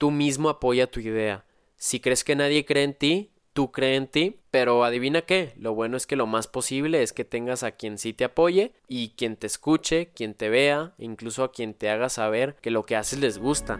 tú mismo apoya tu idea. Si crees que nadie cree en ti, tú cree en ti, pero adivina qué, lo bueno es que lo más posible es que tengas a quien sí te apoye y quien te escuche, quien te vea, incluso a quien te haga saber que lo que haces les gusta.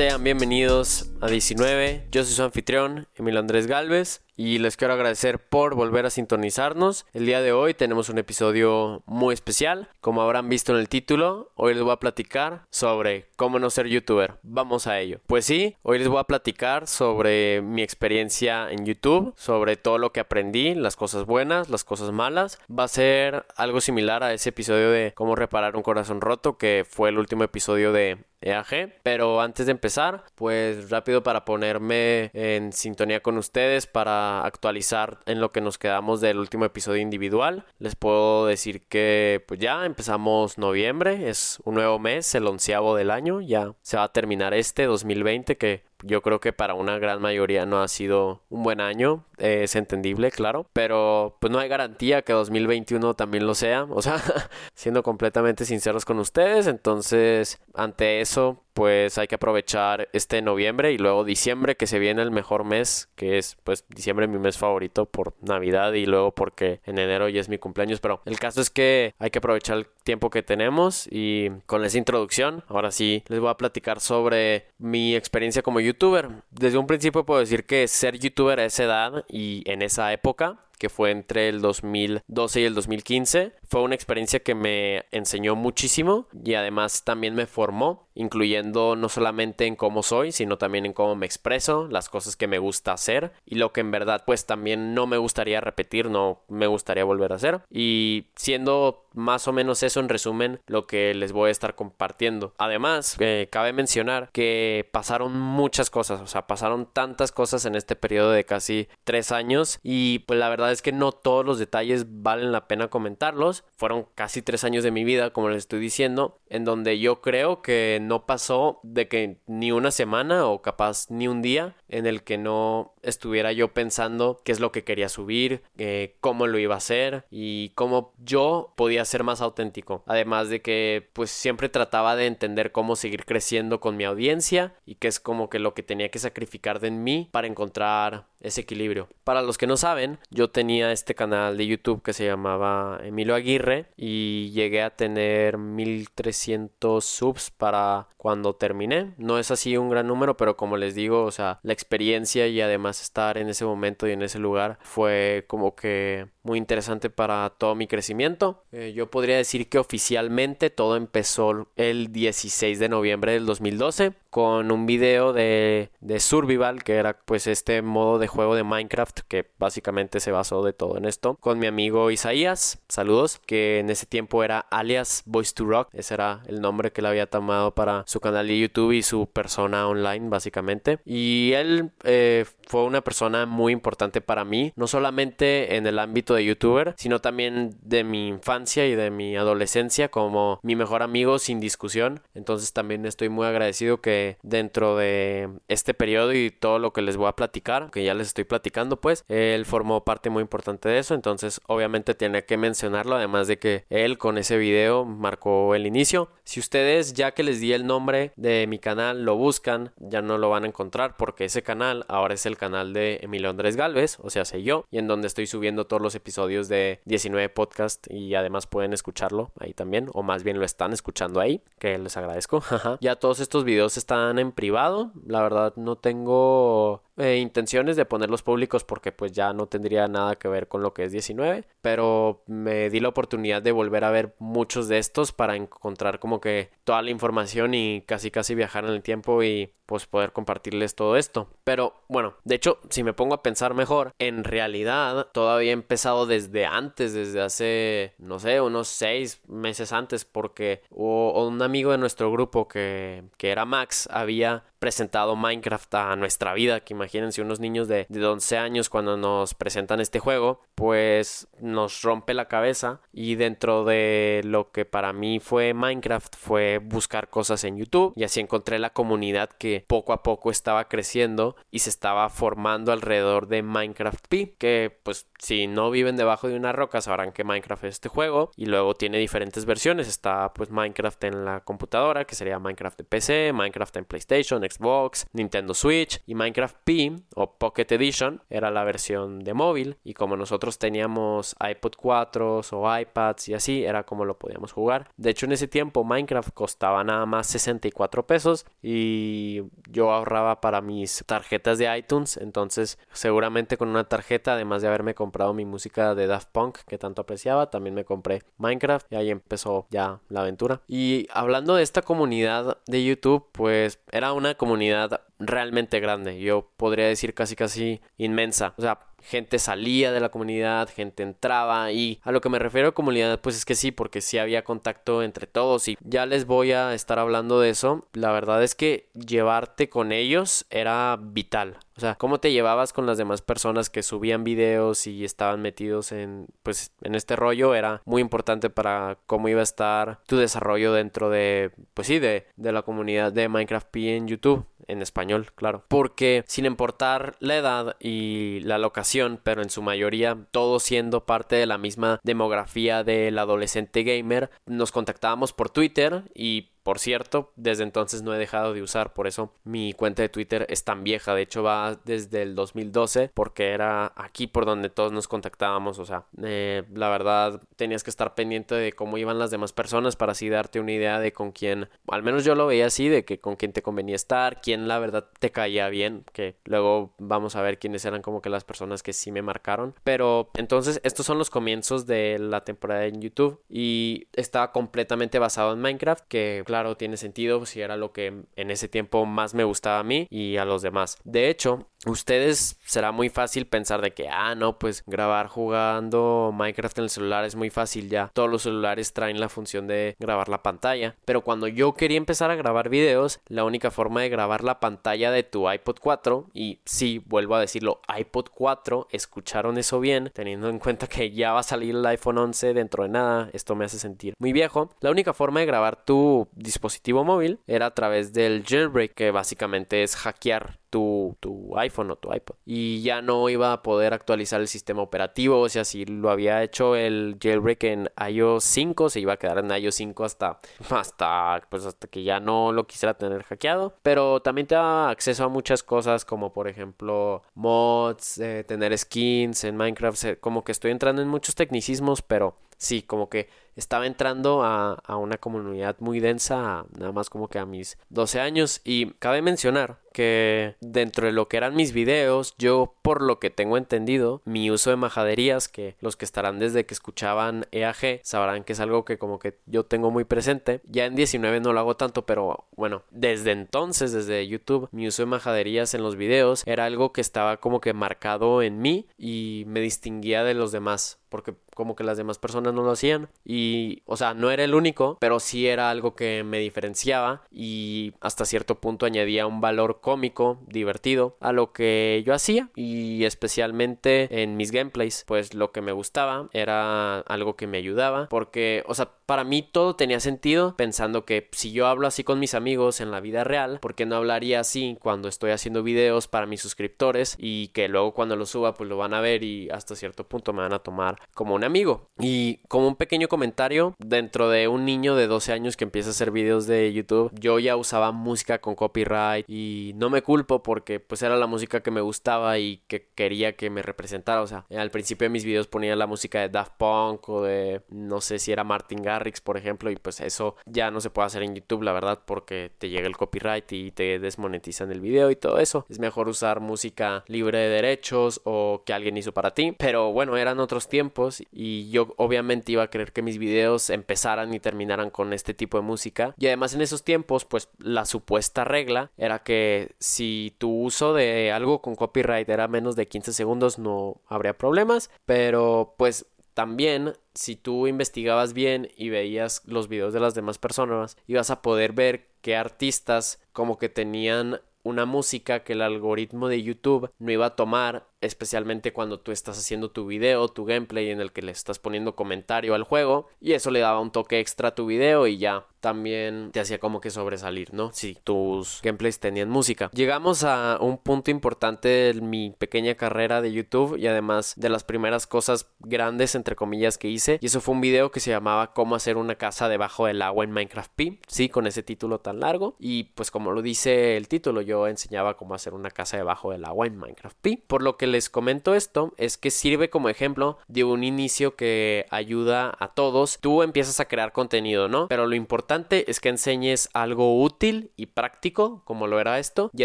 Sean bienvenidos a 19. Yo soy su anfitrión, Emilio Andrés Galvez, y les quiero agradecer por volver a sintonizarnos. El día de hoy tenemos un episodio muy especial. Como habrán visto en el título, hoy les voy a platicar sobre cómo no ser youtuber. Vamos a ello. Pues sí, hoy les voy a platicar sobre mi experiencia en YouTube, sobre todo lo que aprendí, las cosas buenas, las cosas malas. Va a ser algo similar a ese episodio de cómo reparar un corazón roto, que fue el último episodio de EAG. Pero antes de empezar, pues rápido para ponerme en sintonía con ustedes para actualizar en lo que nos quedamos del último episodio individual. Les puedo decir que pues ya empezamos noviembre, es un nuevo mes, el onceavo del año, ya se va a terminar este 2020 que yo creo que para una gran mayoría no ha sido un buen año, es entendible, claro, pero pues no hay garantía que 2021 también lo sea, o sea, siendo completamente sinceros con ustedes, entonces ante eso pues hay que aprovechar este noviembre y luego diciembre que se viene el mejor mes, que es pues diciembre mi mes favorito por Navidad y luego porque en enero ya es mi cumpleaños, pero el caso es que hay que aprovechar el tiempo que tenemos y con esa introducción, ahora sí les voy a platicar sobre mi experiencia como youtuber. Desde un principio puedo decir que ser youtuber a esa edad y en esa época que fue entre el 2012 y el 2015. Fue una experiencia que me enseñó muchísimo y además también me formó, incluyendo no solamente en cómo soy, sino también en cómo me expreso, las cosas que me gusta hacer y lo que en verdad pues también no me gustaría repetir, no me gustaría volver a hacer. Y siendo más o menos eso en resumen lo que les voy a estar compartiendo. Además, eh, cabe mencionar que pasaron muchas cosas, o sea, pasaron tantas cosas en este periodo de casi tres años y pues la verdad es que no todos los detalles valen la pena comentarlos. Fueron casi tres años de mi vida, como les estoy diciendo, en donde yo creo que no pasó de que ni una semana o capaz ni un día en el que no estuviera yo pensando qué es lo que quería subir, eh, cómo lo iba a hacer y cómo yo podía ser más auténtico. Además de que pues siempre trataba de entender cómo seguir creciendo con mi audiencia y que es como que lo que tenía que sacrificar de mí para encontrar ese equilibrio. Para los que no saben, yo tenía este canal de YouTube que se llamaba Emilio Aguirre y llegué a tener 1300 subs para cuando terminé. No es así un gran número, pero como les digo, o sea, la experiencia y además estar en ese momento y en ese lugar fue como que muy interesante para todo mi crecimiento. Eh, yo podría decir que oficialmente todo empezó el 16 de noviembre del 2012 con un video de, de Survival, que era pues este modo de juego de Minecraft que básicamente se basó de todo en esto, con mi amigo Isaías, saludos, que en ese tiempo era alias Voice to Rock, ese era el nombre que le había tomado para su canal de YouTube y su persona online básicamente. Y él eh, fue una persona muy importante para mí, no solamente en el ámbito de youtuber, sino también de mi infancia y de mi adolescencia como mi mejor amigo sin discusión. Entonces también estoy muy agradecido que dentro de este periodo y todo lo que les voy a platicar, que ya les estoy platicando, pues él formó parte muy importante de eso. Entonces obviamente tiene que mencionarlo, además de que él con ese video marcó el inicio. Si ustedes ya que les di el nombre de mi canal lo buscan, ya no lo van a encontrar porque ese canal ahora es el canal de Emilio Andrés Galvez, o sea, sé yo, y en donde estoy subiendo todos los episodios de 19 podcast y además pueden escucharlo ahí también, o más bien lo están escuchando ahí, que les agradezco. ya todos estos videos están en privado, la verdad no tengo eh, intenciones de ponerlos públicos porque pues ya no tendría nada que ver con lo que es 19, pero me di la oportunidad de volver a ver muchos de estos para encontrar como que toda la información y casi casi viajar en el tiempo y pues poder compartirles todo esto. Pero bueno, de hecho, si me pongo a pensar mejor, en realidad todavía he empezado desde antes, desde hace, no sé, unos seis meses antes, porque un amigo de nuestro grupo que, que era Max había presentado Minecraft a nuestra vida, que imagínense unos niños de, de 11 años cuando nos presentan este juego, pues nos rompe la cabeza y dentro de lo que para mí fue Minecraft fue buscar cosas en YouTube y así encontré la comunidad que poco a poco estaba creciendo y se estaba formando alrededor de Minecraft P, que pues si no viven debajo de una roca sabrán que Minecraft es este juego y luego tiene diferentes versiones, está pues Minecraft en la computadora, que sería Minecraft de PC, Minecraft en PlayStation, Xbox, Nintendo Switch y Minecraft P o Pocket Edition era la versión de móvil y como nosotros teníamos iPod 4 o iPads y así era como lo podíamos jugar. De hecho en ese tiempo Minecraft costaba nada más 64 pesos y yo ahorraba para mis tarjetas de iTunes, entonces seguramente con una tarjeta además de haberme comprado mi música de Daft Punk que tanto apreciaba, también me compré Minecraft y ahí empezó ya la aventura. Y hablando de esta comunidad de YouTube, pues era una comunidad realmente grande, yo podría decir casi casi inmensa. O sea, gente salía de la comunidad, gente entraba y a lo que me refiero a comunidad pues es que sí, porque sí había contacto entre todos y ya les voy a estar hablando de eso. La verdad es que llevarte con ellos era vital. O sea, cómo te llevabas con las demás personas que subían videos y estaban metidos en, pues, en este rollo era muy importante para cómo iba a estar tu desarrollo dentro de, pues sí, de, de la comunidad de Minecraft P en YouTube en español, claro. Porque sin importar la edad y la locación, pero en su mayoría todos siendo parte de la misma demografía del adolescente gamer, nos contactábamos por Twitter y por cierto, desde entonces no he dejado de usar, por eso mi cuenta de Twitter es tan vieja, de hecho va desde el 2012 porque era aquí por donde todos nos contactábamos, o sea, eh, la verdad tenías que estar pendiente de cómo iban las demás personas para así darte una idea de con quién, al menos yo lo veía así, de que con quién te convenía estar, quién la verdad te caía bien, que luego vamos a ver quiénes eran como que las personas que sí me marcaron, pero entonces estos son los comienzos de la temporada en YouTube y estaba completamente basado en Minecraft que claro, tiene sentido si era lo que en ese tiempo más me gustaba a mí y a los demás. De hecho, ustedes será muy fácil pensar de que, ah, no, pues grabar jugando Minecraft en el celular es muy fácil ya. Todos los celulares traen la función de grabar la pantalla. Pero cuando yo quería empezar a grabar videos, la única forma de grabar la pantalla de tu iPod 4, y sí, vuelvo a decirlo, iPod 4, escucharon eso bien, teniendo en cuenta que ya va a salir el iPhone 11 dentro de nada, esto me hace sentir muy viejo. La única forma de grabar tu dispositivo móvil era a través del jailbreak, que básicamente es hackear tu, tu, iPhone o tu iPod. Y ya no iba a poder actualizar el sistema operativo. O sea, si lo había hecho el jailbreak en iOS 5, se iba a quedar en iOS 5 hasta, hasta, pues hasta que ya no lo quisiera tener hackeado. Pero también te da acceso a muchas cosas como por ejemplo mods, eh, tener skins en Minecraft. Como que estoy entrando en muchos tecnicismos, pero sí, como que estaba entrando a, a, una comunidad muy densa, nada más como que a mis 12 años. Y cabe mencionar que dentro de lo que eran mis videos, yo por lo que tengo entendido, mi uso de majaderías, que los que estarán desde que escuchaban EAG sabrán que es algo que como que yo tengo muy presente. Ya en 19 no lo hago tanto, pero bueno, desde entonces, desde YouTube, mi uso de majaderías en los videos era algo que estaba como que marcado en mí y me distinguía de los demás porque como que las demás personas no lo hacían y o sea no era el único pero sí era algo que me diferenciaba y hasta cierto punto añadía un valor cómico, divertido a lo que yo hacía y especialmente en mis gameplays, pues lo que me gustaba era algo que me ayudaba porque, o sea, para mí todo tenía sentido pensando que si yo hablo así con mis amigos en la vida real, ¿por qué no hablaría así cuando estoy haciendo videos para mis suscriptores y que luego cuando lo suba pues lo van a ver y hasta cierto punto me van a tomar como un amigo? Y como un pequeño comentario, dentro de un niño de 12 años que empieza a hacer videos de YouTube, yo ya usaba música con copyright y no me culpo porque pues era la música que me gustaba y que quería que me representara. O sea, al principio de mis videos ponía la música de Daft Punk o de no sé si era Martin Garrix, por ejemplo, y pues eso ya no se puede hacer en YouTube, la verdad, porque te llega el copyright y te desmonetizan el video y todo eso. Es mejor usar música libre de derechos o que alguien hizo para ti. Pero bueno, eran otros tiempos y yo obviamente iba a querer que mis videos empezaran y terminaran con este tipo de música. Y además en esos tiempos, pues la supuesta regla era que si tu uso de algo con copyright era menos de 15 segundos no habría problemas, pero pues también si tú investigabas bien y veías los videos de las demás personas, ibas a poder ver qué artistas como que tenían una música que el algoritmo de YouTube no iba a tomar especialmente cuando tú estás haciendo tu video, tu gameplay en el que le estás poniendo comentario al juego y eso le daba un toque extra a tu video y ya también te hacía como que sobresalir, ¿no? Si tus gameplays tenían música. Llegamos a un punto importante de mi pequeña carrera de YouTube y además de las primeras cosas grandes entre comillas que hice y eso fue un video que se llamaba cómo hacer una casa debajo del agua en Minecraft P, sí, con ese título tan largo y pues como lo dice el título yo enseñaba cómo hacer una casa debajo del agua en Minecraft P, por lo que les comento esto es que sirve como ejemplo de un inicio que ayuda a todos. Tú empiezas a crear contenido, ¿no? Pero lo importante es que enseñes algo útil y práctico, como lo era esto, y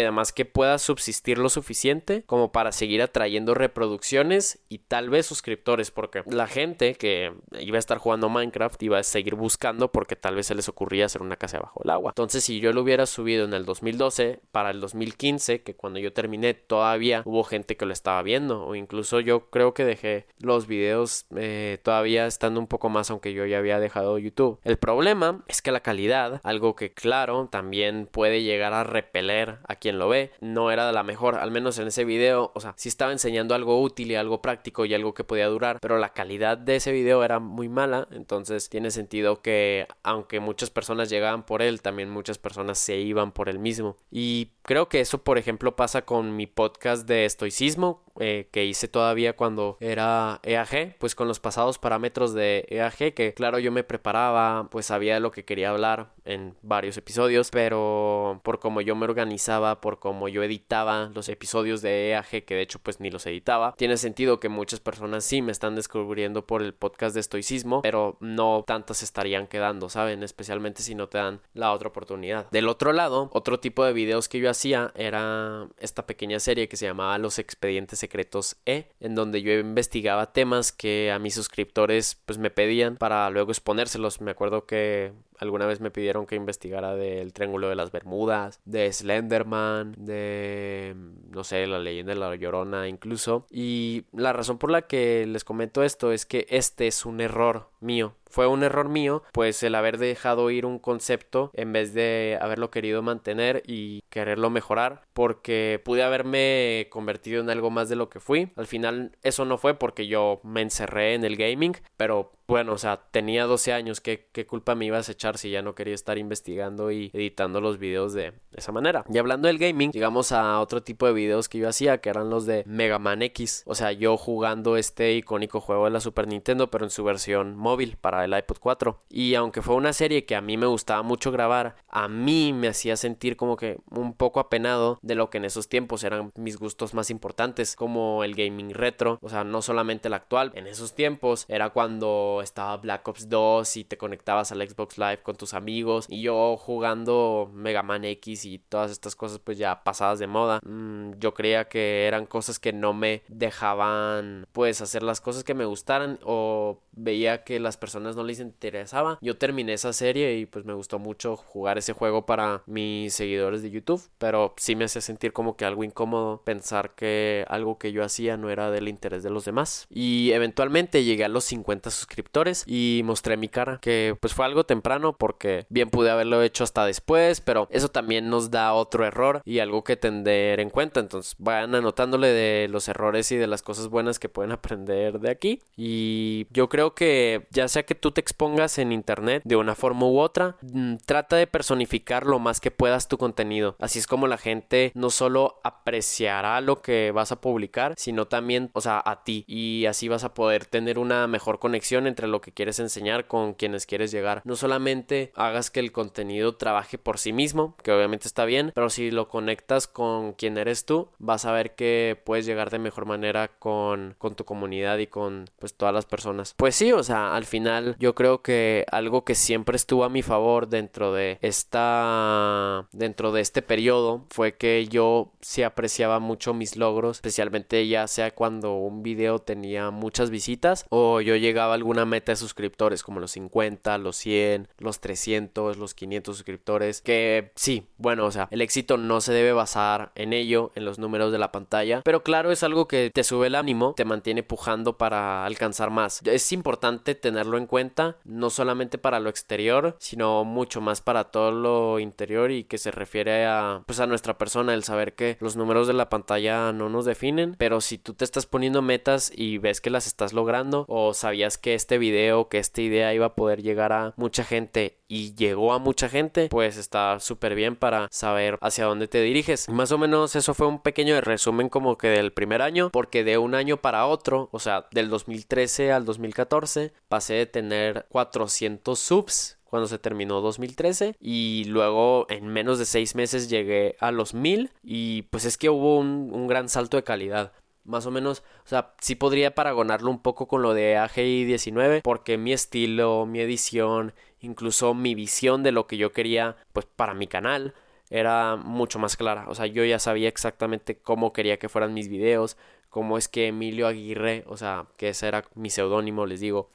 además que puedas subsistir lo suficiente como para seguir atrayendo reproducciones y tal vez suscriptores, porque la gente que iba a estar jugando Minecraft iba a seguir buscando porque tal vez se les ocurría hacer una casa bajo el agua. Entonces, si yo lo hubiera subido en el 2012, para el 2015, que cuando yo terminé todavía hubo gente que lo estaba viendo o incluso yo creo que dejé los videos eh, todavía estando un poco más aunque yo ya había dejado YouTube. El problema es que la calidad, algo que claro también puede llegar a repeler a quien lo ve, no era de la mejor, al menos en ese video, o sea, sí estaba enseñando algo útil y algo práctico y algo que podía durar, pero la calidad de ese video era muy mala, entonces tiene sentido que aunque muchas personas llegaban por él, también muchas personas se iban por el mismo. Y creo que eso, por ejemplo, pasa con mi podcast de estoicismo, eh, que hice todavía cuando era EAG, pues con los pasados parámetros de EAG, que claro yo me preparaba, pues sabía lo que quería hablar en varios episodios, pero por cómo yo me organizaba, por cómo yo editaba los episodios de EAG, que de hecho pues ni los editaba, tiene sentido que muchas personas sí me están descubriendo por el podcast de estoicismo, pero no tantas estarían quedando, ¿saben? Especialmente si no te dan la otra oportunidad. Del otro lado, otro tipo de videos que yo hacía era esta pequeña serie que se llamaba Los Expedientes Secretos E, en donde yo investigaba temas que a mis suscriptores pues me pedían para luego exponérselos. Me acuerdo que alguna vez me pidieron que investigara del Triángulo de las Bermudas, de Slenderman, de no sé, la leyenda de la Llorona incluso. Y la razón por la que les comento esto es que este es un error mío. Fue un error mío, pues el haber dejado ir un concepto en vez de haberlo querido mantener y quererlo mejorar, porque pude haberme convertido en algo más de lo que fui. Al final eso no fue porque yo me encerré en el gaming, pero bueno, o sea, tenía 12 años, ¿qué, ¿qué, culpa me ibas a echar si ya no quería estar investigando y editando los videos de, esa manera? Y hablando del gaming, llegamos a otro tipo de videos que yo hacía, que eran los de Mega Man X, o sea, yo jugando este icónico juego de la Super Nintendo, pero en su versión móvil para el iPod 4. Y aunque fue una serie que a mí me gustaba mucho grabar, a mí me hacía sentir como que un poco apenado de lo que en esos tiempos eran mis gustos más importantes, como el gaming retro, o sea, no solamente el actual, en esos tiempos era cuando estaba Black Ops 2 y te conectabas al Xbox Live con tus amigos y yo jugando Mega Man X y todas estas cosas pues ya pasadas de moda. Mm, yo creía que eran cosas que no me dejaban pues hacer las cosas que me gustaran o veía que las personas no les interesaba. Yo terminé esa serie y pues me gustó mucho jugar ese juego para mis seguidores de YouTube, pero sí me hacía sentir como que algo incómodo pensar que algo que yo hacía no era del interés de los demás. Y eventualmente llegué a los 50 suscriptores y mostré mi cara, que pues fue algo temprano porque bien pude haberlo hecho hasta después, pero eso también nos da otro error y algo que tener en cuenta. Entonces vayan anotándole de los errores y de las cosas buenas que pueden aprender de aquí. Y yo creo que ya sea que tú te expongas en internet de una forma u otra, mm, trata de personificar lo más que puedas tu contenido. Así es como la gente no solo apreciará lo que vas a publicar, sino también, o sea, a ti. Y así vas a poder tener una mejor conexión lo que quieres enseñar con quienes quieres llegar. No solamente hagas que el contenido trabaje por sí mismo, que obviamente está bien, pero si lo conectas con quien eres tú, vas a ver que puedes llegar de mejor manera con, con tu comunidad y con pues todas las personas. Pues sí, o sea, al final yo creo que algo que siempre estuvo a mi favor dentro de esta dentro de este periodo fue que yo sí apreciaba mucho mis logros, especialmente ya sea cuando un video tenía muchas visitas o yo llegaba a alguna una meta de suscriptores como los 50, los 100, los 300, los 500 suscriptores. Que sí, bueno, o sea, el éxito no se debe basar en ello, en los números de la pantalla, pero claro, es algo que te sube el ánimo, te mantiene pujando para alcanzar más. Es importante tenerlo en cuenta, no solamente para lo exterior, sino mucho más para todo lo interior y que se refiere a pues a nuestra persona, el saber que los números de la pantalla no nos definen, pero si tú te estás poniendo metas y ves que las estás logrando o sabías que este video, que esta idea iba a poder llegar a mucha gente y llegó a mucha gente, pues está súper bien para saber hacia dónde te diriges. Más o menos eso fue un pequeño resumen como que del primer año, porque de un año para otro, o sea, del 2013 al 2014, pasé de tener 400 subs cuando se terminó 2013 y luego en menos de seis meses llegué a los 1000 y pues es que hubo un gran salto de calidad más o menos, o sea, sí podría paragonarlo un poco con lo de AGI 19 porque mi estilo, mi edición, incluso mi visión de lo que yo quería pues para mi canal era mucho más clara, o sea, yo ya sabía exactamente cómo quería que fueran mis videos, cómo es que Emilio Aguirre, o sea, que ese era mi seudónimo, les digo,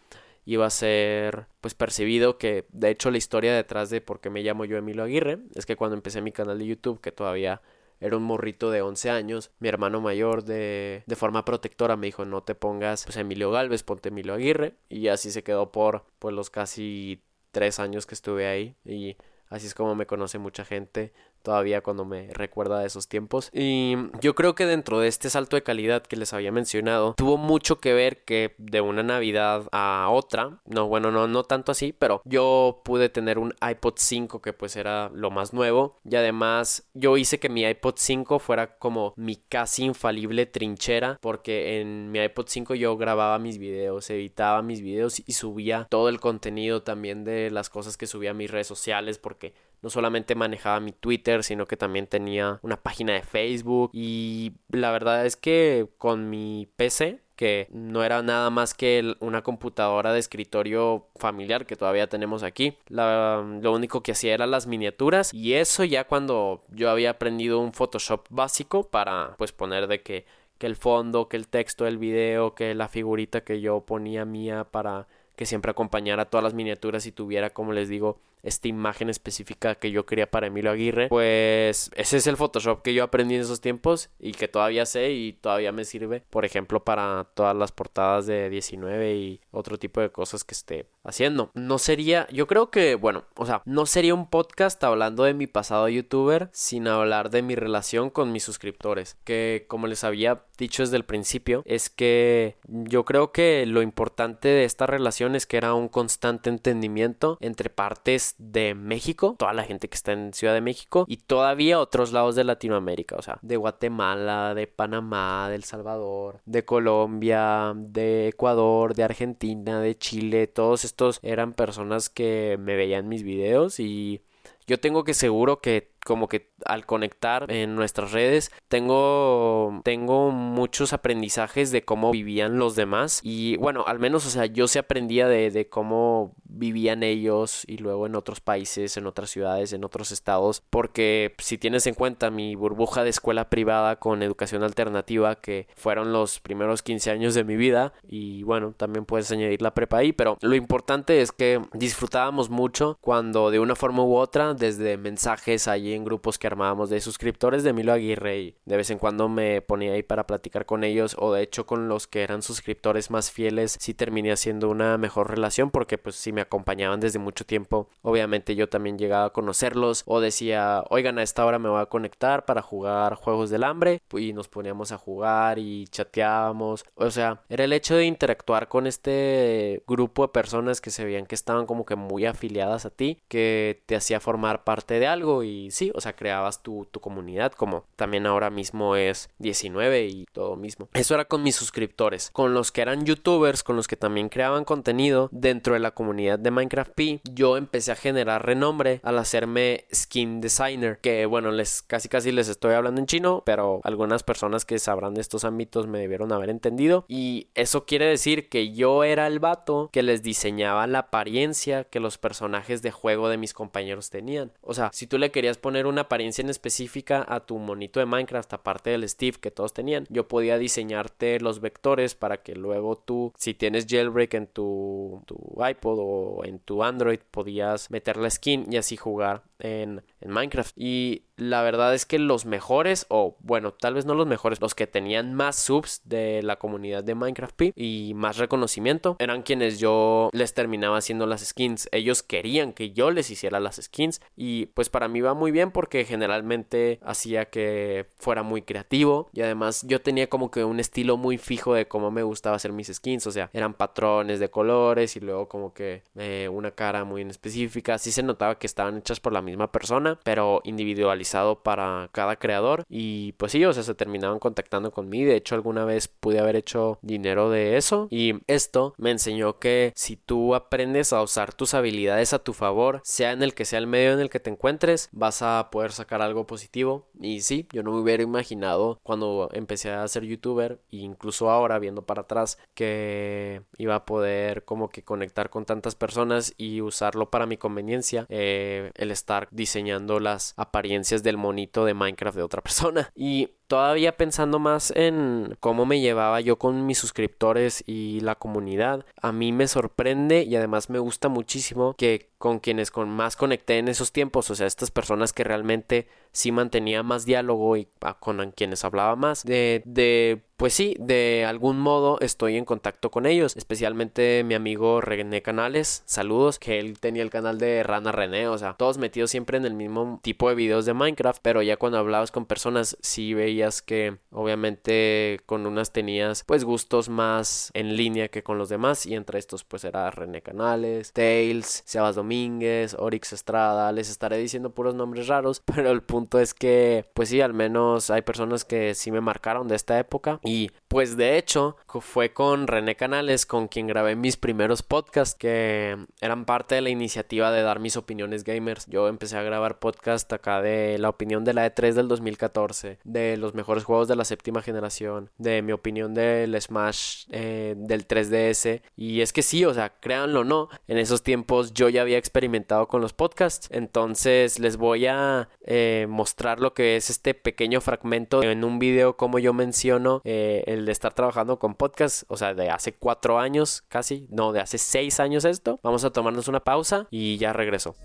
iba a ser pues percibido que de hecho la historia detrás de por qué me llamo yo Emilio Aguirre es que cuando empecé mi canal de YouTube que todavía era un morrito de 11 años, mi hermano mayor de, de forma protectora me dijo no te pongas pues Emilio Galvez, ponte Emilio Aguirre y así se quedó por pues los casi tres años que estuve ahí. Y así es como me conoce mucha gente todavía cuando me recuerda de esos tiempos. Y yo creo que dentro de este salto de calidad que les había mencionado, tuvo mucho que ver que de una Navidad a otra, no, bueno, no, no tanto así, pero yo pude tener un iPod 5 que pues era lo más nuevo y además yo hice que mi iPod 5 fuera como mi casi infalible trinchera porque en mi iPod 5 yo grababa mis videos, editaba mis videos y subía todo el contenido también de las cosas que subía a mis redes sociales porque no solamente manejaba mi Twitter, sino que también tenía una página de Facebook y la verdad es que con mi PC que no era nada más que una computadora de escritorio familiar que todavía tenemos aquí. lo único que hacía era las miniaturas y eso ya cuando yo había aprendido un Photoshop básico para pues poner de que, que el fondo, que el texto del video, que la figurita que yo ponía mía para que siempre acompañara todas las miniaturas y tuviera, como les digo, esta imagen específica que yo quería para Emilio Aguirre, pues ese es el Photoshop que yo aprendí en esos tiempos y que todavía sé y todavía me sirve, por ejemplo, para todas las portadas de 19 y otro tipo de cosas que esté haciendo. No sería, yo creo que, bueno, o sea, no sería un podcast hablando de mi pasado youtuber sin hablar de mi relación con mis suscriptores, que como les había dicho desde el principio, es que yo creo que lo importante de esta relación es que era un constante entendimiento entre partes de México, toda la gente que está en Ciudad de México y todavía otros lados de Latinoamérica, o sea, de Guatemala, de Panamá, de El Salvador, de Colombia, de Ecuador, de Argentina, de Chile, todos estos eran personas que me veían mis videos y yo tengo que seguro que como que al conectar en nuestras redes tengo tengo muchos aprendizajes de cómo vivían los demás y bueno al menos o sea yo se aprendía de, de cómo vivían ellos y luego en otros países en otras ciudades en otros estados porque si tienes en cuenta mi burbuja de escuela privada con educación alternativa que fueron los primeros 15 años de mi vida y bueno también puedes añadir la prepa ahí pero lo importante es que disfrutábamos mucho cuando de una forma u otra desde mensajes allí en grupos que armábamos de suscriptores de Milo Aguirre y de vez en cuando me ponía ahí para platicar con ellos o de hecho con los que eran suscriptores más fieles sí terminé haciendo una mejor relación porque pues si me acompañaban desde mucho tiempo. Obviamente yo también llegaba a conocerlos o decía oigan a esta hora me voy a conectar para jugar juegos del hambre y nos poníamos a jugar y chateábamos. O sea era el hecho de interactuar con este grupo de personas que se veían que estaban como que muy afiliadas a ti que te hacía formar parte de algo y o sea, creabas tu, tu comunidad como también ahora mismo es 19 y todo mismo. Eso era con mis suscriptores. Con los que eran youtubers, con los que también creaban contenido dentro de la comunidad de Minecraft P, yo empecé a generar renombre al hacerme skin designer, que bueno, les casi casi les estoy hablando en chino, pero algunas personas que sabrán de estos ámbitos me debieron haber entendido y eso quiere decir que yo era el vato que les diseñaba la apariencia que los personajes de juego de mis compañeros tenían. O sea, si tú le querías poner poner una apariencia en específica a tu monito de Minecraft, aparte del Steve que todos tenían, yo podía diseñarte los vectores para que luego tú, si tienes jailbreak en tu, iPod o en tu Android, podías meter la skin y así jugar en, en Minecraft. Y la verdad es que los mejores, o bueno, tal vez no los mejores, los que tenían más subs de la comunidad de Minecraft P y más reconocimiento, eran quienes yo les terminaba haciendo las skins. Ellos querían que yo les hiciera las skins y pues para mí va muy bien porque generalmente hacía que fuera muy creativo y además yo tenía como que un estilo muy fijo de cómo me gustaba hacer mis skins, o sea, eran patrones de colores y luego como que eh, una cara muy en específica, así se notaba que estaban hechas por la misma persona, pero individualizadas para cada creador y pues sí, o sea, se terminaban contactando conmigo. De hecho, alguna vez pude haber hecho dinero de eso y esto me enseñó que si tú aprendes a usar tus habilidades a tu favor, sea en el que sea el medio en el que te encuentres, vas a poder sacar algo positivo. Y sí, yo no me hubiera imaginado cuando empecé a ser youtuber e incluso ahora viendo para atrás que iba a poder como que conectar con tantas personas y usarlo para mi conveniencia, eh, el estar diseñando las apariencias del monito de Minecraft de otra persona. Y todavía pensando más en cómo me llevaba yo con mis suscriptores y la comunidad, a mí me sorprende y además me gusta muchísimo que con quienes con más conecté en esos tiempos, o sea, estas personas que realmente sí mantenía más diálogo y ah, con quienes hablaba más, de, de pues sí, de algún modo estoy en contacto con ellos, especialmente mi amigo René Canales, saludos, que él tenía el canal de Rana René, o sea, todos metidos siempre en el mismo tipo de videos de Minecraft, pero ya cuando hablabas con personas sí veías que obviamente con unas tenías pues gustos más en línea que con los demás y entre estos pues era René Canales, Tails, Sebas Domínguez, Orix Estrada, les estaré diciendo puros nombres raros, pero el punto es que pues sí, al menos hay personas que sí me marcaron de esta época pues de hecho fue con René Canales con quien grabé mis primeros podcasts que eran parte de la iniciativa de dar mis opiniones gamers. Yo empecé a grabar podcast acá de la opinión de la E3 del 2014, de los mejores juegos de la séptima generación, de mi opinión del Smash eh, del 3DS. Y es que sí, o sea, créanlo no, en esos tiempos yo ya había experimentado con los podcasts. Entonces les voy a eh, mostrar lo que es este pequeño fragmento en un video como yo menciono. Eh, el estar trabajando con podcast, o sea, de hace cuatro años casi, no, de hace seis años esto. Vamos a tomarnos una pausa y ya regreso.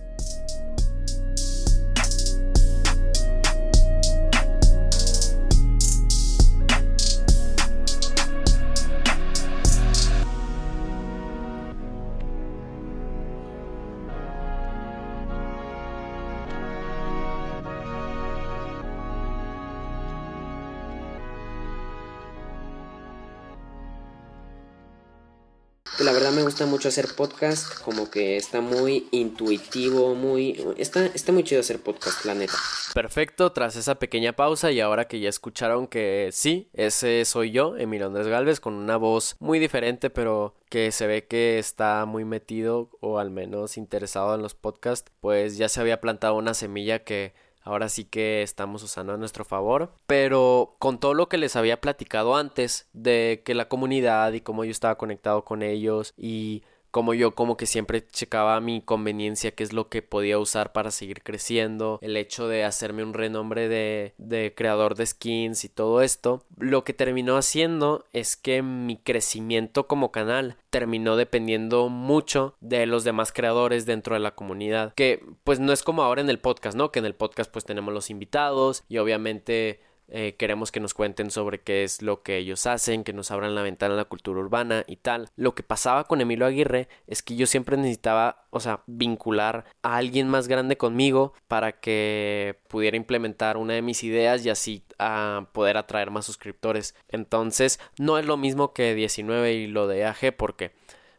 Verdad me gusta mucho hacer podcast, como que está muy intuitivo, muy está está muy chido hacer podcast, la neta. Perfecto, tras esa pequeña pausa y ahora que ya escucharon que sí, ese soy yo, Emilio Andrés Galvez con una voz muy diferente, pero que se ve que está muy metido o al menos interesado en los podcasts, pues ya se había plantado una semilla que ahora sí que estamos usando a nuestro favor. Pero con todo lo que les había platicado antes de que la comunidad y cómo yo estaba conectado con ellos y como yo como que siempre checaba mi conveniencia, qué es lo que podía usar para seguir creciendo, el hecho de hacerme un renombre de, de creador de skins y todo esto, lo que terminó haciendo es que mi crecimiento como canal terminó dependiendo mucho de los demás creadores dentro de la comunidad, que pues no es como ahora en el podcast, ¿no? Que en el podcast pues tenemos los invitados y obviamente eh, queremos que nos cuenten sobre qué es lo que ellos hacen, que nos abran la ventana a la cultura urbana y tal. Lo que pasaba con Emilio Aguirre es que yo siempre necesitaba, o sea, vincular a alguien más grande conmigo para que pudiera implementar una de mis ideas y así a poder atraer más suscriptores. Entonces, no es lo mismo que 19 y lo de AG porque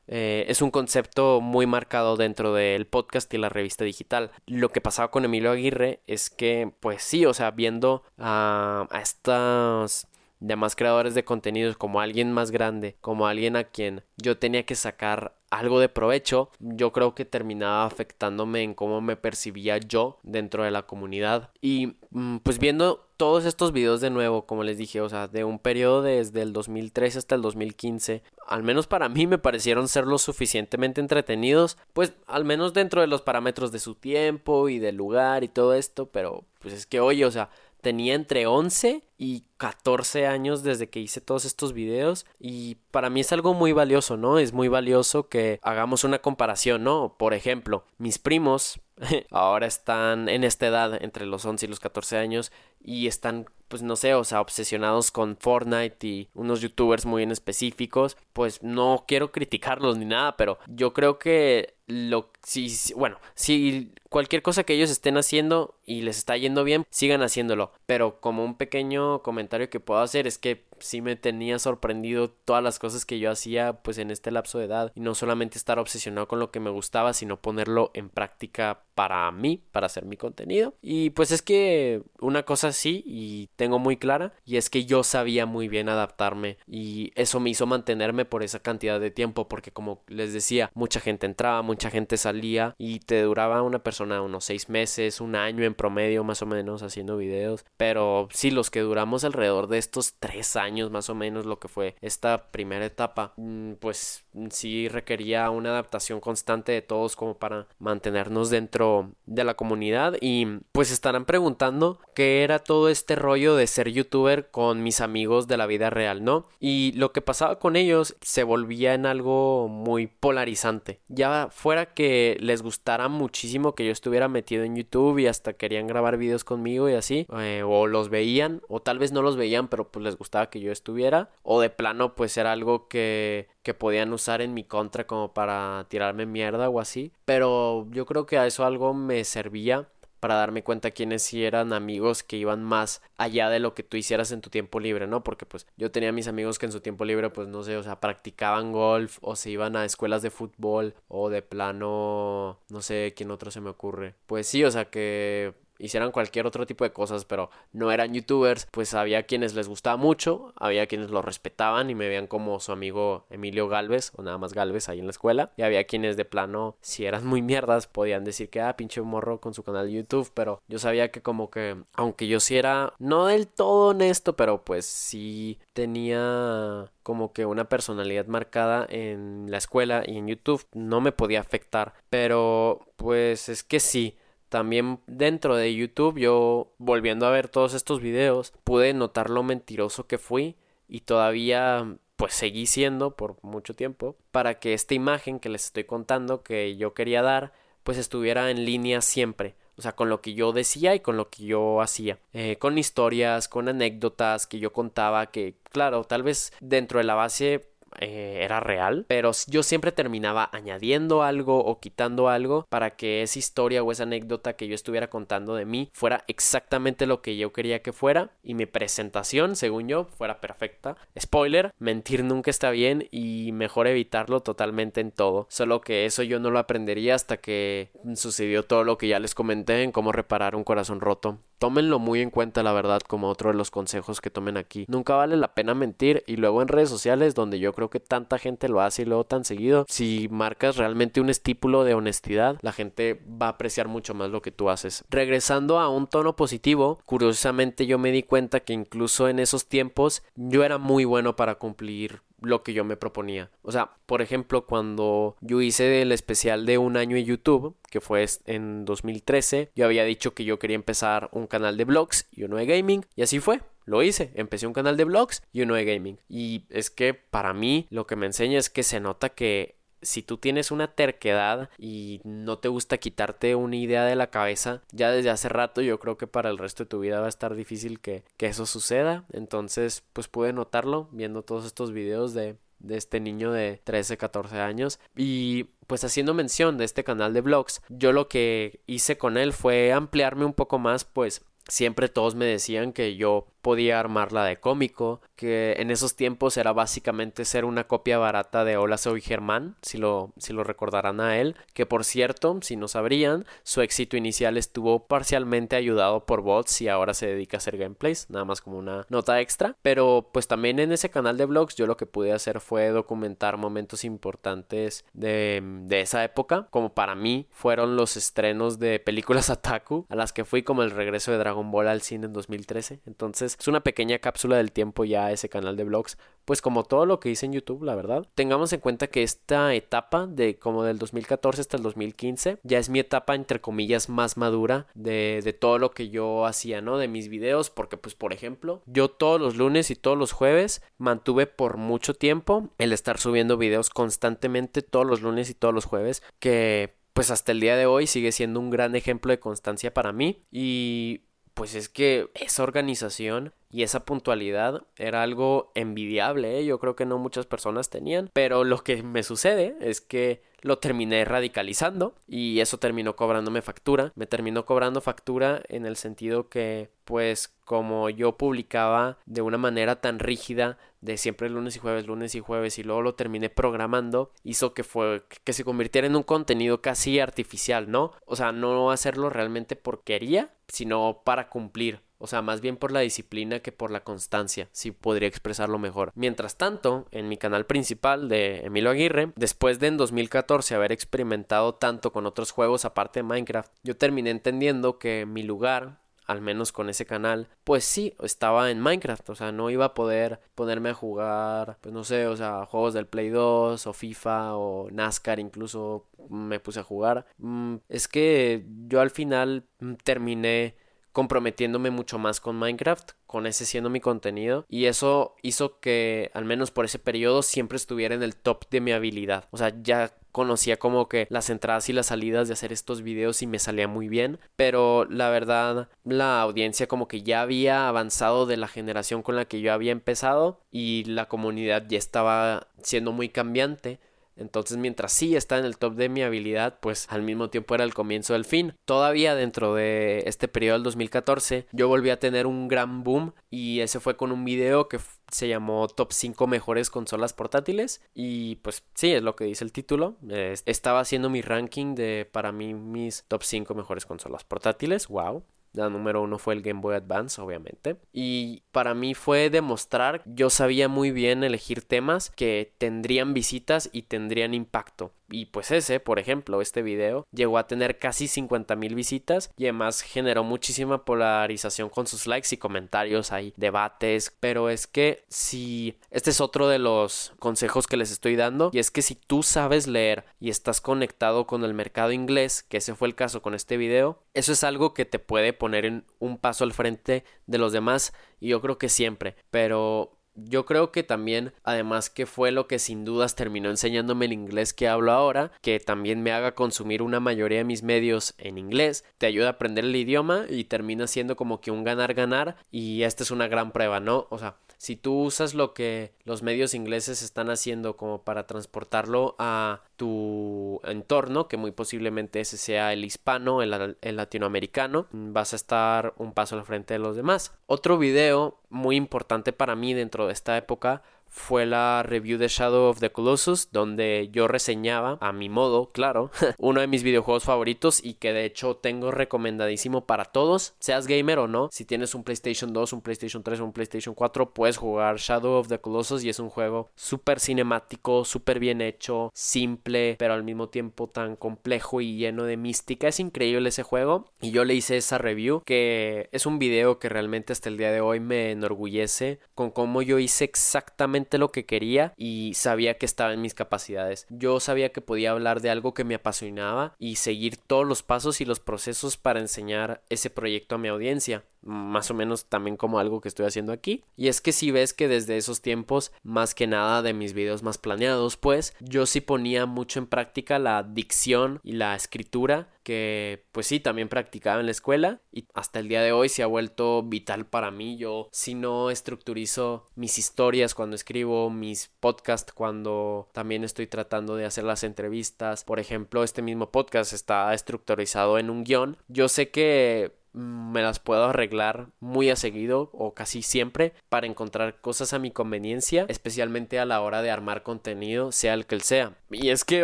eh, es un concepto muy marcado dentro del podcast y la revista digital. Lo que pasaba con Emilio Aguirre es que, pues sí, o sea, viendo a, a estos demás creadores de contenidos como alguien más grande, como alguien a quien yo tenía que sacar algo de provecho, yo creo que terminaba afectándome en cómo me percibía yo dentro de la comunidad. Y mm, pues viendo todos estos videos de nuevo, como les dije, o sea, de un periodo desde el 2013 hasta el 2015, al menos para mí me parecieron ser lo suficientemente entretenidos, pues al menos dentro de los parámetros de su tiempo y del lugar y todo esto, pero pues es que oye, o sea, tenía entre 11 y 14 años desde que hice todos estos videos y para mí es algo muy valioso, ¿no? Es muy valioso que hagamos una comparación, ¿no? Por ejemplo, mis primos ahora están en esta edad entre los 11 y los 14 años y están pues no sé, o sea, obsesionados con Fortnite y unos youtubers muy en específicos, pues no quiero criticarlos ni nada, pero yo creo que lo si, bueno, si cualquier cosa que ellos estén haciendo y les está yendo bien, sigan haciéndolo, pero como un pequeño comentario que puedo hacer es que sí me tenía sorprendido todas las cosas que yo hacía pues en este lapso de edad. Y no solamente estar obsesionado con lo que me gustaba, sino ponerlo en práctica para mí, para hacer mi contenido. Y pues es que una cosa sí y tengo muy clara y es que yo sabía muy bien adaptarme. Y eso me hizo mantenerme por esa cantidad de tiempo porque como les decía, mucha gente entraba, mucha gente salía y te duraba una persona unos seis meses, un año en promedio más o menos haciendo videos, pero sí los que duramos alrededor de estos tres años más o menos lo que fue esta primera etapa, mm, pues sí requería una adaptación constante de todos como para mantenernos dentro de la comunidad y pues estarán preguntando qué era todo este rollo de ser youtuber con mis amigos de la vida real, ¿no? Y lo que pasaba con ellos se volvía en algo muy polarizante. Ya fuera que les gustara muchísimo que yo estuviera metido en YouTube y hasta querían grabar videos conmigo y así, eh, o los veían, o tal vez no los veían, pero pues les gustaba que yo estuviera, o de plano pues era algo que que podían usar en mi contra como para tirarme mierda o así. Pero yo creo que a eso algo me servía para darme cuenta quiénes sí eran amigos que iban más allá de lo que tú hicieras en tu tiempo libre, ¿no? Porque pues yo tenía mis amigos que en su tiempo libre pues no sé, o sea, practicaban golf o se iban a escuelas de fútbol o de plano, no sé quién otro se me ocurre. Pues sí, o sea que hicieran cualquier otro tipo de cosas, pero no eran youtubers, pues había quienes les gustaba mucho, había quienes lo respetaban y me veían como su amigo Emilio Galvez, o nada más Galvez ahí en la escuela, y había quienes de plano, si eran muy mierdas, podían decir que, ah, pinche morro con su canal de YouTube, pero yo sabía que como que, aunque yo sí era, no del todo honesto, pero pues sí tenía como que una personalidad marcada en la escuela y en YouTube, no me podía afectar, pero pues es que sí, también dentro de YouTube yo volviendo a ver todos estos videos pude notar lo mentiroso que fui y todavía pues seguí siendo por mucho tiempo para que esta imagen que les estoy contando que yo quería dar pues estuviera en línea siempre o sea, con lo que yo decía y con lo que yo hacía, eh, con historias, con anécdotas que yo contaba, que claro, tal vez dentro de la base eh, era real, pero yo siempre terminaba añadiendo algo o quitando algo para que esa historia o esa anécdota que yo estuviera contando de mí fuera exactamente lo que yo quería que fuera y mi presentación, según yo, fuera perfecta. Spoiler, mentir nunca está bien y mejor evitarlo totalmente en todo. Solo que eso yo no lo aprendería hasta que sucedió todo lo que ya les comenté en cómo reparar un corazón roto. Tómenlo muy en cuenta, la verdad, como otro de los consejos que tomen aquí. Nunca vale la pena mentir y luego en redes sociales donde yo creo que tanta gente lo hace y luego tan seguido, si marcas realmente un estípulo de honestidad, la gente va a apreciar mucho más lo que tú haces. Regresando a un tono positivo, curiosamente yo me di cuenta que incluso en esos tiempos yo era muy bueno para cumplir lo que yo me proponía. O sea, por ejemplo, cuando yo hice el especial de un año en YouTube, que fue en 2013, yo había dicho que yo quería empezar un canal de vlogs y uno de gaming, y así fue. Lo hice, empecé un canal de vlogs y uno de gaming. Y es que para mí lo que me enseña es que se nota que si tú tienes una terquedad y no te gusta quitarte una idea de la cabeza, ya desde hace rato yo creo que para el resto de tu vida va a estar difícil que, eso suceda. Entonces, pues pude notarlo viendo todos estos videos de, de este niño de 13, 14 años. Y pues haciendo mención de este canal de vlogs, yo lo que hice con él fue ampliarme un poco más, pues siempre todos me decían que yo podía armarla de cómico, que en esos tiempos era básicamente ser una copia barata de Hola soy Germán, si lo, si lo recordarán a él, que por cierto, si no sabrían, su éxito inicial estuvo parcialmente ayudado por bots y ahora se dedica a hacer gameplays, nada más como una nota extra, pero pues también en ese canal de vlogs yo lo que pude hacer fue documentar momentos importantes de, de esa época, como para mí fueron los estrenos de películas Ataku, a las que fui como el regreso de Dragon Ball al cine en 2013, entonces es una pequeña cápsula del tiempo ya ese canal de vlogs, pues como todo lo que hice en YouTube, la verdad. Tengamos en cuenta que esta etapa de como del 2014 hasta el 2015 ya es mi etapa entre comillas más madura de, de todo lo que yo hacía, ¿no? De mis videos, porque pues por ejemplo, yo todos los lunes y todos los jueves mantuve por mucho tiempo el estar subiendo videos constantemente todos los lunes y todos los jueves, que pues hasta el día de hoy sigue siendo un gran ejemplo de constancia para mí y pues es que esa organización y esa puntualidad era algo envidiable, ¿eh? yo creo que no muchas personas tenían, pero lo que me sucede es que lo terminé radicalizando y eso terminó cobrándome factura, me terminó cobrando factura en el sentido que pues como yo publicaba de una manera tan rígida de siempre lunes y jueves, lunes y jueves y luego lo terminé programando, hizo que fue que se convirtiera en un contenido casi artificial, ¿no? O sea, no hacerlo realmente por quería, sino para cumplir o sea, más bien por la disciplina que por la constancia, si podría expresarlo mejor. Mientras tanto, en mi canal principal de Emilio Aguirre, después de en 2014 haber experimentado tanto con otros juegos aparte de Minecraft, yo terminé entendiendo que mi lugar al menos con ese canal, pues sí, estaba en Minecraft, o sea, no iba a poder ponerme a jugar, pues no sé, o sea, juegos del Play 2 o FIFA o NASCAR incluso me puse a jugar. Mm, es que yo al final terminé comprometiéndome mucho más con Minecraft, con ese siendo mi contenido y eso hizo que al menos por ese periodo siempre estuviera en el top de mi habilidad. O sea, ya conocía como que las entradas y las salidas de hacer estos videos y me salía muy bien, pero la verdad la audiencia como que ya había avanzado de la generación con la que yo había empezado y la comunidad ya estaba siendo muy cambiante entonces, mientras sí está en el top de mi habilidad, pues al mismo tiempo era el comienzo del fin. Todavía dentro de este periodo del 2014, yo volví a tener un gran boom y ese fue con un video que se llamó Top 5 mejores consolas portátiles y pues sí, es lo que dice el título. estaba haciendo mi ranking de para mí mis top 5 mejores consolas portátiles. Wow. La número uno fue el Game Boy Advance, obviamente. Y para mí fue demostrar, yo sabía muy bien elegir temas que tendrían visitas y tendrían impacto. Y pues ese, por ejemplo, este video llegó a tener casi 50 mil visitas y además generó muchísima polarización con sus likes y comentarios, hay debates, pero es que si este es otro de los consejos que les estoy dando y es que si tú sabes leer y estás conectado con el mercado inglés, que ese fue el caso con este video, eso es algo que te puede poner en un paso al frente de los demás y yo creo que siempre, pero yo creo que también, además que fue lo que sin dudas terminó enseñándome el inglés que hablo ahora, que también me haga consumir una mayoría de mis medios en inglés, te ayuda a aprender el idioma y termina siendo como que un ganar-ganar y esta es una gran prueba, ¿no? O sea, si tú usas lo que los medios ingleses están haciendo como para transportarlo a tu entorno, que muy posiblemente ese sea el hispano, el, latinoamericano, vas a estar un paso al frente de los demás. Otro video muy importante para mí dentro de esta época fue la review de Shadow of the Colossus, donde yo reseñaba, a mi modo, claro, uno de mis videojuegos favoritos y que de hecho tengo recomendadísimo para todos, seas gamer o no. Si tienes un PlayStation 2, un PlayStation 3 o un PlayStation 4, puedes jugar Shadow of the Colossus y es un juego súper cinemático, súper bien hecho, simple, pero al mismo tiempo tan complejo y lleno de mística. Es increíble ese juego y yo le hice esa review que es un video que realmente hasta el día de hoy me enorgullece con cómo yo hice exactamente lo que quería y sabía que estaba en mis capacidades. Yo sabía que podía hablar de algo que me apasionaba y seguir todos los pasos y los procesos para enseñar ese proyecto a mi audiencia más o menos también como algo que estoy haciendo aquí. Y es que si ves que desde esos tiempos, más que nada de mis videos más planeados, pues yo sí ponía mucho en práctica la dicción y la escritura que pues sí también practicaba en la escuela y hasta el día de hoy se ha vuelto vital para mí. Yo si no estructurizo mis historias cuando escribo, mis podcasts cuando también estoy tratando de hacer las entrevistas, por ejemplo, este mismo podcast está estructurizado en un guion. Yo sé que me las puedo arreglar muy a seguido o casi siempre para encontrar cosas a mi conveniencia, especialmente a la hora de armar contenido, sea el que el sea. Y es que,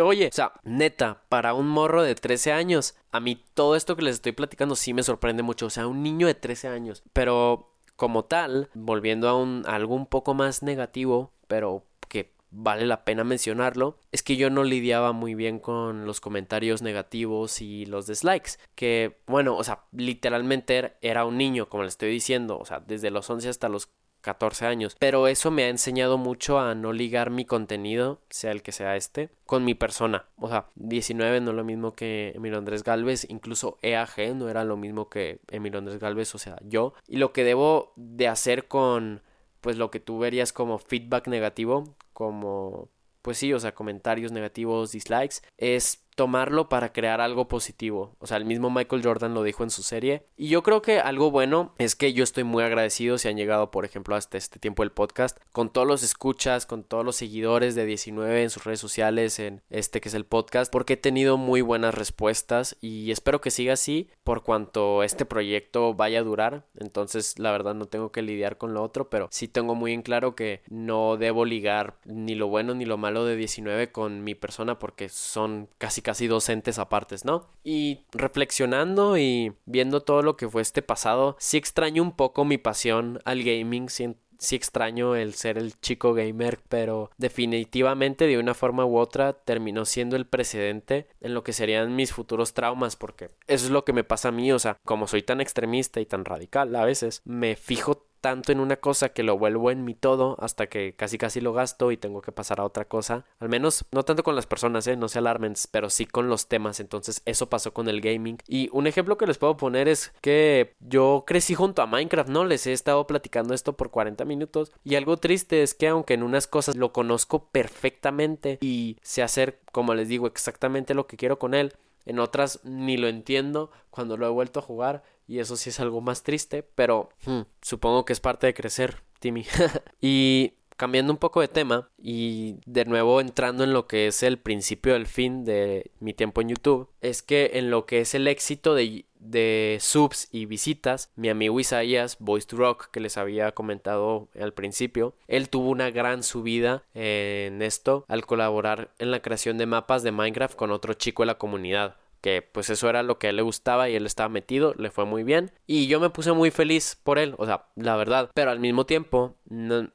oye, o sea, neta, para un morro de 13 años, a mí todo esto que les estoy platicando sí me sorprende mucho, o sea, un niño de 13 años, pero como tal, volviendo a, un, a algo un poco más negativo, pero vale la pena mencionarlo, es que yo no lidiaba muy bien con los comentarios negativos y los dislikes, que bueno, o sea, literalmente era un niño, como le estoy diciendo, o sea, desde los 11 hasta los 14 años. Pero eso me ha enseñado mucho a no ligar mi contenido, sea el que sea este, con mi persona. O sea, 19 no es lo mismo que Emilio Andrés Galvez, incluso EAG no era lo mismo que Emilio Andrés Galvez, o sea, yo. Y lo que debo de hacer con pues lo que tú verías como feedback negativo, como pues sí, o sea, comentarios negativos, dislikes, es tomarlo para crear algo positivo. O sea, el mismo Michael Jordan lo dijo en su serie. Y yo creo que algo bueno es que yo estoy muy agradecido si han llegado, por ejemplo, hasta este tiempo el podcast, con todos los escuchas, con todos los seguidores de 19 en sus redes sociales, en este que es el podcast, porque he tenido muy buenas respuestas y espero que siga así por cuanto este proyecto vaya a durar. Entonces, la verdad no tengo que lidiar con lo otro, pero sí tengo muy en claro que no debo ligar ni lo bueno ni lo malo de 19 con mi persona porque son casi casi docentes apartes, ¿no? Y reflexionando y viendo todo lo que fue este pasado, sí extraño un poco mi pasión al gaming, sí, extraño el ser el chico gamer, pero definitivamente de una forma u otra terminó siendo el precedente en lo que serían mis futuros traumas, porque eso es lo que me pasa a mí, o sea, como soy tan extremista y tan radical a veces, me fijo tanto en una cosa que lo vuelvo en mi todo hasta que casi casi lo gasto y tengo que pasar a otra cosa. Al menos no tanto con las personas, ¿eh? no se alarmen, pero sí con los temas. Entonces eso pasó con el gaming. Y un ejemplo que les puedo poner es que yo crecí junto a Minecraft, ¿no? Les he estado platicando esto por 40 minutos. Y algo triste es que aunque en unas cosas lo conozco perfectamente y sé hacer, como les digo, exactamente lo que quiero con él, en otras ni lo entiendo cuando lo he vuelto a jugar y eso sí es algo más triste, pero hmm, supongo que es parte de crecer, Timmy. y cambiando un poco de tema y de nuevo entrando en lo que es el principio del fin de mi tiempo en YouTube, es que en lo que es el éxito de, subs y visitas, mi amigo Isaías, Voice to Rock, que les había comentado al principio, él tuvo una gran subida en esto al colaborar en la creación de mapas de Minecraft con otro chico de la comunidad que pues eso era lo que él le gustaba y él estaba metido, le fue muy bien. Y yo me puse muy feliz por él, o sea, la verdad, pero al mismo tiempo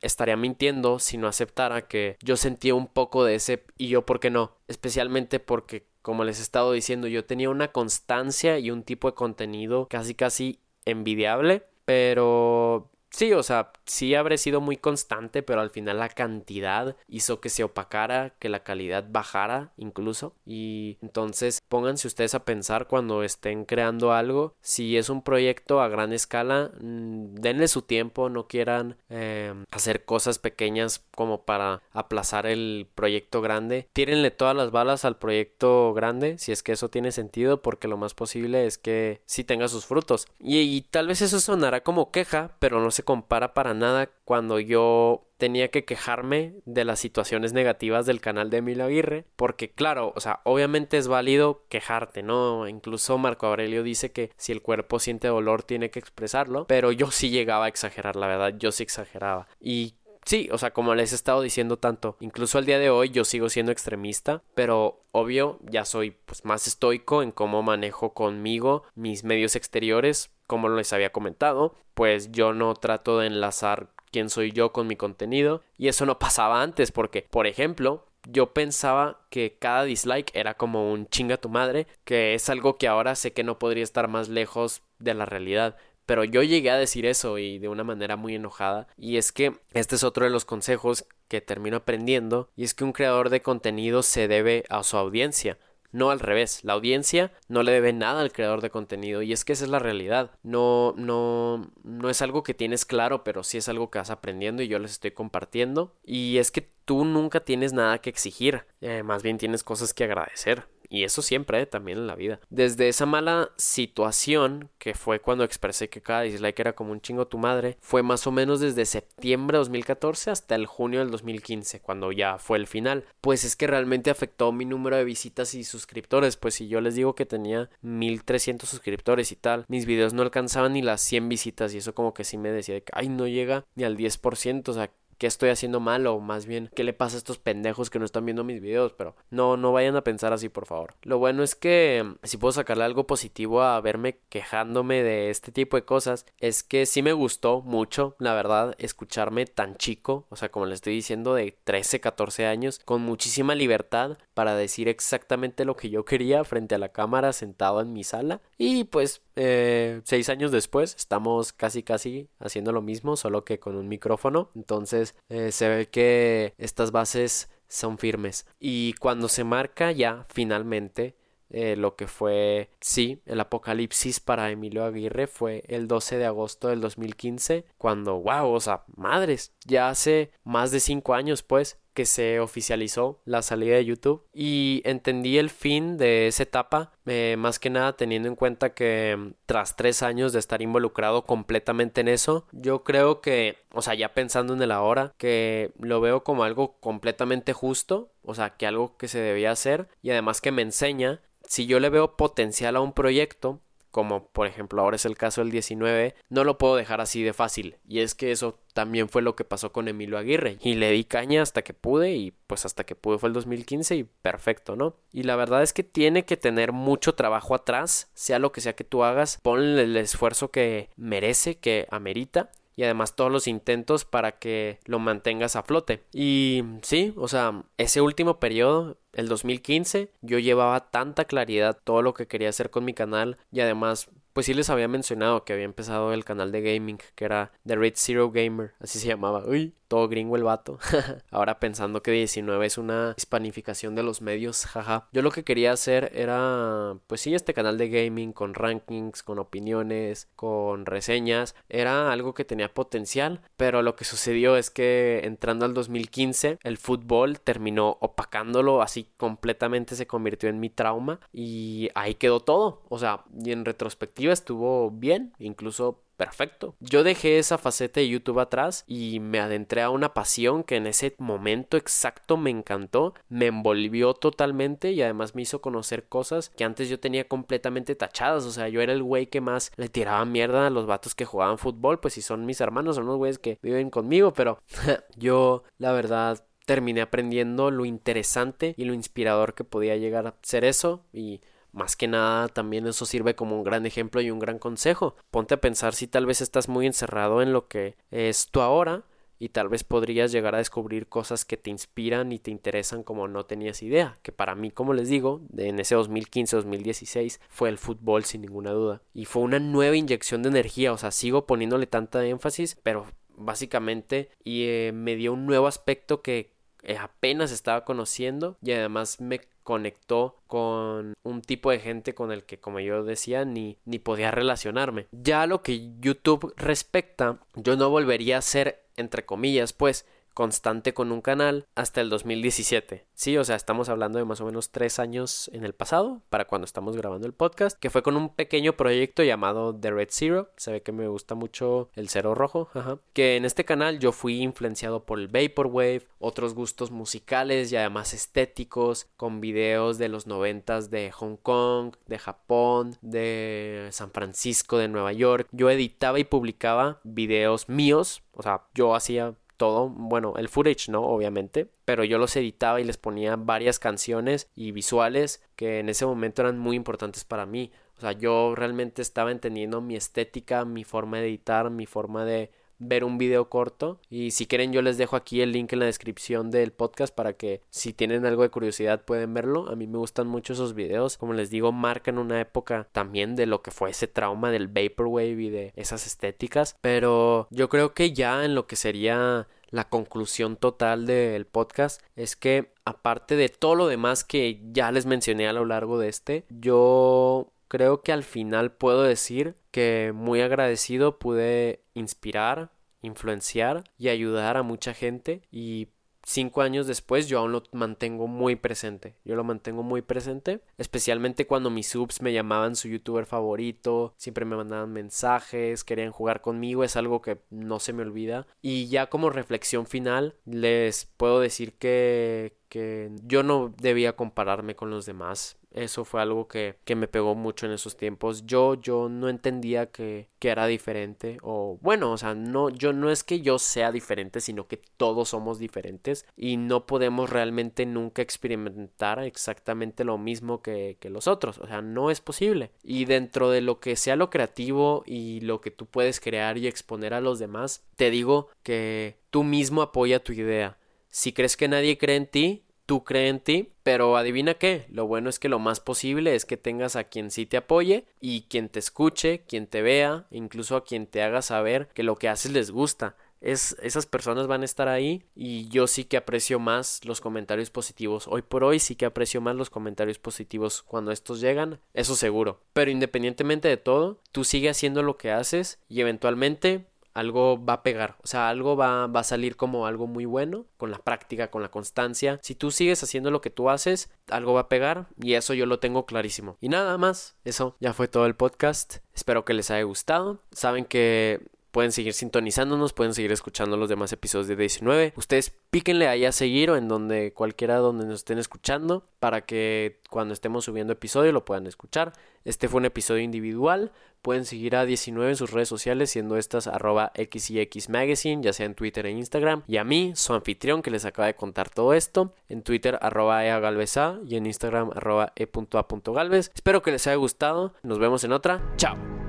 estaría mintiendo si no aceptara que yo sentía un poco de ese y yo por qué no, especialmente porque como les he estado diciendo, yo tenía una constancia y un tipo de contenido casi casi envidiable, pero Sí, o sea, sí habré sido muy constante, pero al final la cantidad hizo que se opacara, que la calidad bajara incluso. Y entonces pónganse ustedes a pensar cuando estén creando algo, si es un proyecto a gran escala, mm, denle su tiempo, no quieran em, hacer cosas pequeñas como para aplazar el proyecto grande. Tírenle todas las balas al proyecto grande, si es que eso tiene sentido, porque lo más posible es que sí tenga sus frutos. Y, y tal vez eso sonará como queja, pero no se compara para nada cuando yo tenía que quejarme de las situaciones negativas del canal de Emilio Aguirre, porque claro, o sea, obviamente es válido quejarte, ¿no? Incluso Marco Aurelio dice que si el cuerpo siente dolor tiene que expresarlo, pero yo sí llegaba a exagerar, la verdad, yo sí exageraba. Y Sí, o sea, como les he estado diciendo tanto, incluso al día de hoy yo sigo siendo extremista, pero obvio ya soy pues más estoico en cómo manejo conmigo mis medios exteriores, como les había comentado, pues yo no trato de enlazar quién soy yo con mi contenido y eso no pasaba antes porque, por ejemplo, yo pensaba que cada dislike era como un chinga tu madre, que es algo que ahora sé que no podría estar más lejos de la realidad. Pero yo llegué a decir eso y de una manera muy enojada. Y es que este es otro de los consejos que termino aprendiendo. Y es que un creador de contenido se debe a su audiencia. No al revés, la audiencia no le debe nada al creador de contenido y es que esa es la realidad. No, no, no es algo que tienes claro, pero sí es algo que vas aprendiendo y yo les estoy compartiendo. Y es que tú nunca tienes nada que exigir, eh, más bien tienes cosas que agradecer. Y eso siempre, también en la vida. Desde esa mala situación, que fue cuando expresé que cada dislike era como un chingo tu madre, fue más o menos desde septiembre de 2014 hasta el junio del 2015, cuando ya fue el final. Pues es que realmente afectó mi número de visitas y suscriptores. Pues si yo les digo que tenía 1300 suscriptores y tal, mis videos no alcanzaban ni las 100 visitas y eso como que sí me decía que, ay, no llega ni al 10%, o sea, qué estoy haciendo mal o más bien qué le pasa a estos pendejos que no están viendo mis videos, pero no, no vayan a pensar así, por favor. Lo bueno es que mm, si puedo sacarle algo positivo a verme quejándome de este tipo de cosas, es que sí me gustó mucho, la verdad, escucharme tan chico, o sea, como le estoy diciendo, de 13, 14 años, con muchísima libertad para decir exactamente lo que yo quería frente a la cámara sentado en mi sala. Y pues, eh, seis años después, estamos casi, casi haciendo lo mismo, solo que con un micrófono. Entonces, eh, se ve que estas bases son firmes. Y cuando se marca ya finalmente eh, lo que fue, sí, el apocalipsis para Emilio Aguirre fue el 12 de agosto del 2015, cuando, wow, o sea, madres, ya hace más de cinco años, pues, que se oficializó la salida de YouTube. Y entendí el fin de esa etapa eh, más que nada teniendo en cuenta que mm, tras tres años de estar involucrado completamente en eso yo creo que o sea ya pensando en el ahora que lo veo como algo completamente justo o sea que algo que se debía hacer y además que me enseña si yo le veo potencial a un proyecto como por ejemplo ahora es el caso del 19, no lo puedo dejar así de fácil. Y es que eso también fue lo que pasó con Emilio Aguirre. Y le di caña hasta que pude y pues hasta que pude fue el 2015 y perfecto, ¿no? Y la verdad es que tiene que tener mucho trabajo atrás, sea lo que sea que tú hagas, ponle el esfuerzo que merece, que amerita y además todos los intentos para que lo mantengas a flote. Y sí, o sea, ese último periodo, el 2015, yo llevaba tanta claridad todo lo que quería hacer con mi canal y además pues sí les había mencionado que había empezado el canal de gaming que era The Red Zero Gamer, así se llamaba. Uy, todo gringo el vato. Ahora pensando que 19 es una hispanificación de los medios, jaja. Yo lo que quería hacer era, pues sí, este canal de gaming con rankings, con opiniones, con reseñas. Era algo que tenía potencial, pero lo que sucedió es que entrando al 2015, el fútbol terminó opacándolo, así completamente se convirtió en mi trauma y ahí quedó todo. O sea, y en retrospectiva estuvo bien, incluso perfecto. Yo dejé esa faceta de YouTube atrás y me adentré a una pasión que en ese momento exacto me encantó, me envolvió totalmente y además me hizo conocer cosas que antes yo tenía completamente tachadas. O sea, yo era el güey que más le tiraba mierda a los vatos que jugaban fútbol, pues si son mis hermanos, son los güeyes que viven conmigo, pero yo la verdad terminé aprendiendo lo interesante y lo inspirador que podía llegar a ser eso y más que nada también eso sirve como un gran ejemplo y un gran consejo. Ponte a pensar si tal vez estás muy encerrado en lo que es tú ahora y tal vez podrías llegar a descubrir cosas que te inspiran y te interesan como no tenías idea, que para mí, como les digo, en ese 2015-2016 fue el fútbol sin ninguna duda. Y fue una nueva inyección de energía, o sea, sigo poniéndole tanta énfasis, pero básicamente y eh, me dio un nuevo aspecto que apenas estaba conociendo y además me conectó con un tipo de gente con el que como yo decía ni, ni podía relacionarme. Ya lo que YouTube respecta, yo no volvería a ser entre comillas pues constante con un canal hasta el 2017. Sí, o sea, estamos hablando de más o menos tres años en el pasado, para cuando estamos grabando el podcast, que fue con un pequeño proyecto llamado The Red Zero. Se ve que me gusta mucho el cero rojo, ajá. Que en este canal yo fui influenciado por el Vaporwave, otros gustos musicales y además estéticos, con videos de los noventas de Hong Kong, de Japón, de San Francisco, de Nueva York. Yo editaba y publicaba videos míos, o sea, yo hacía todo, bueno, el footage no, obviamente, pero yo los editaba y les ponía varias canciones y visuales que en ese momento eran muy importantes para mí. O sea, yo realmente estaba entendiendo mi estética, mi forma de editar, mi forma de ver un video corto. Y si quieren yo les dejo aquí el link en la descripción del podcast para que si tienen algo de curiosidad pueden verlo. A mí me gustan mucho esos videos. Como les digo marcan una época también de lo que fue ese trauma del vaporwave y de esas estéticas. Pero yo creo que ya en lo que sería la conclusión total del podcast es que aparte de todo lo demás que ya les mencioné a lo largo de este yo creo que al final puedo decir que muy agradecido pude inspirar, influenciar y ayudar a mucha gente y cinco años después yo aún lo mantengo muy presente. Yo lo mantengo muy presente, especialmente cuando mis subs me llamaban su youtuber favorito, siempre me mandaban mensajes, querían jugar conmigo, es algo que no se me olvida. Y ya como reflexión final, les puedo decir que, que yo no debía compararme con los demás. Eso fue algo que, que, me pegó mucho en esos tiempos. Yo, yo no entendía que, que, era diferente. O bueno, o sea, no, yo no es que yo sea diferente, sino que todos somos diferentes. Y no podemos realmente nunca experimentar exactamente lo mismo que, que los otros. O sea, no es posible. Y dentro de lo que sea lo creativo y lo que tú puedes crear y exponer a los demás, te digo que tú mismo apoya tu idea. Si crees que nadie cree en ti, tú crees en ti, pero adivina qué, lo bueno es que lo más posible es que tengas a quien sí te apoye y quien te escuche, quien te vea, incluso a quien te haga saber que lo que haces les gusta. Es, esas personas van a estar ahí y yo sí que aprecio más los comentarios positivos. Hoy por hoy sí que aprecio más los comentarios positivos cuando estos llegan, eso seguro. Pero independientemente de todo, tú sigue haciendo lo que haces y eventualmente algo va a pegar, o sea, algo va, va, a salir como algo muy bueno con la práctica, con la constancia. Si tú sigues haciendo lo que tú haces, algo va a pegar y eso yo lo tengo clarísimo. Y nada más, eso ya fue todo el podcast. Espero que les haya gustado. Saben que pueden seguir sintonizándonos, pueden seguir escuchando los demás episodios de 19. Ustedes píquenle ahí a seguir o en donde cualquiera donde nos estén escuchando para que cuando estemos subiendo episodio lo puedan escuchar. Este fue un episodio individual. Pueden seguir a 19 en sus redes sociales, siendo estas arroba xyx magazine, ya sea en Twitter e Instagram. Y a mí, su anfitrión que les acaba de contar todo esto, en Twitter arroba eagalvesa y en Instagram arroba e.a.galvez. Espero que les haya gustado. Nos vemos en otra. Chao.